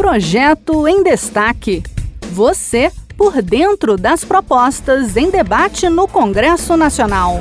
Projeto em Destaque. Você por dentro das propostas em debate no Congresso Nacional.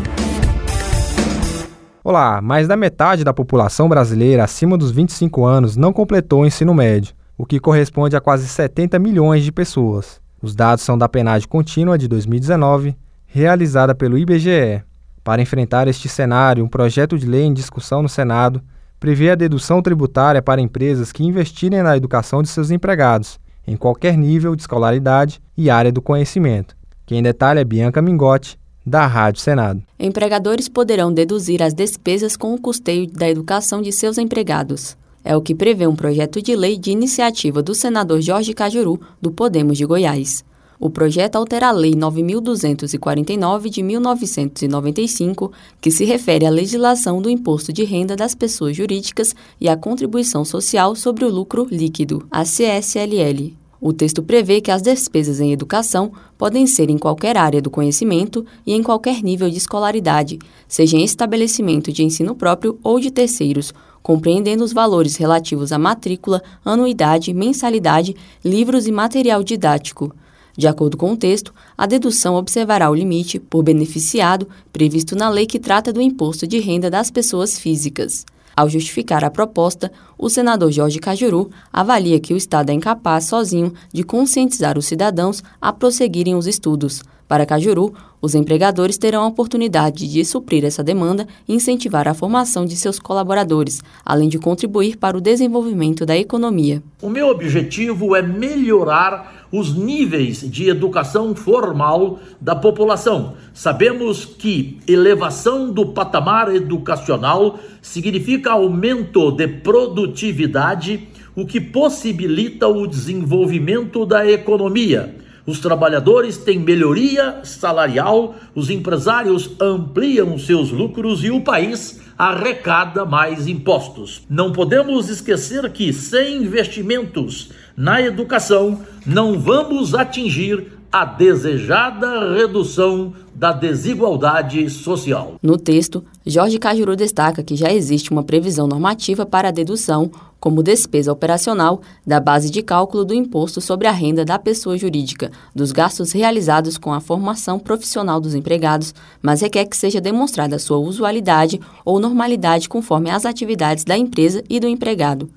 Olá, mais da metade da população brasileira acima dos 25 anos não completou o ensino médio, o que corresponde a quase 70 milhões de pessoas. Os dados são da penagem contínua de 2019, realizada pelo IBGE. Para enfrentar este cenário, um projeto de lei em discussão no Senado prevê a dedução tributária para empresas que investirem na educação de seus empregados, em qualquer nível de escolaridade e área do conhecimento. Quem detalha é Bianca Mingotti, da Rádio Senado. Empregadores poderão deduzir as despesas com o custeio da educação de seus empregados. É o que prevê um projeto de lei de iniciativa do senador Jorge Cajuru, do Podemos de Goiás. O projeto altera a Lei 9.249 de 1995, que se refere à legislação do Imposto de Renda das Pessoas Jurídicas e à Contribuição Social sobre o Lucro Líquido, a CSLL. O texto prevê que as despesas em educação podem ser em qualquer área do conhecimento e em qualquer nível de escolaridade, seja em estabelecimento de ensino próprio ou de terceiros, compreendendo os valores relativos à matrícula, anuidade, mensalidade, livros e material didático. De acordo com o texto, a dedução observará o limite por beneficiado previsto na lei que trata do imposto de renda das pessoas físicas. Ao justificar a proposta, o senador Jorge Cajuru avalia que o Estado é incapaz sozinho de conscientizar os cidadãos a prosseguirem os estudos. Para Cajuru, os empregadores terão a oportunidade de suprir essa demanda e incentivar a formação de seus colaboradores, além de contribuir para o desenvolvimento da economia. O meu objetivo é melhorar os níveis de educação formal da população. Sabemos que elevação do patamar educacional significa aumento de produtividade, o que possibilita o desenvolvimento da economia. Os trabalhadores têm melhoria salarial, os empresários ampliam seus lucros e o país arrecada mais impostos. Não podemos esquecer que sem investimentos na educação, não vamos atingir a desejada redução da desigualdade social. No texto, Jorge Cajuru destaca que já existe uma previsão normativa para a dedução, como despesa operacional, da base de cálculo do imposto sobre a renda da pessoa jurídica, dos gastos realizados com a formação profissional dos empregados, mas requer que seja demonstrada sua usualidade ou normalidade conforme as atividades da empresa e do empregado.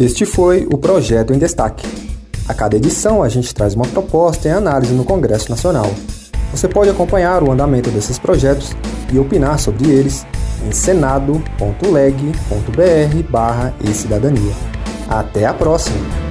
Este foi o Projeto em Destaque. A cada edição, a gente traz uma proposta em análise no Congresso Nacional. Você pode acompanhar o andamento desses projetos e opinar sobre eles em senado.leg.br/e-cidadania. Até a próxima!